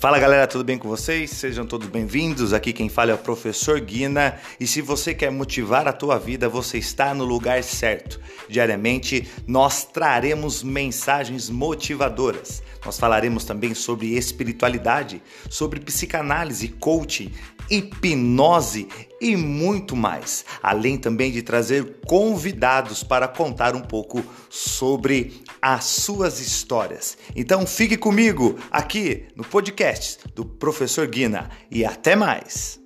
Fala galera, tudo bem com vocês? Sejam todos bem-vindos. Aqui quem fala é o professor Guina. E se você quer motivar a tua vida, você está no lugar certo. Diariamente nós traremos mensagens motivadoras. Nós falaremos também sobre espiritualidade, sobre psicanálise, coaching, hipnose e muito mais. Além também de trazer convidados para contar um pouco sobre as suas histórias. Então fique comigo aqui no podcast do Professor Guina e até mais.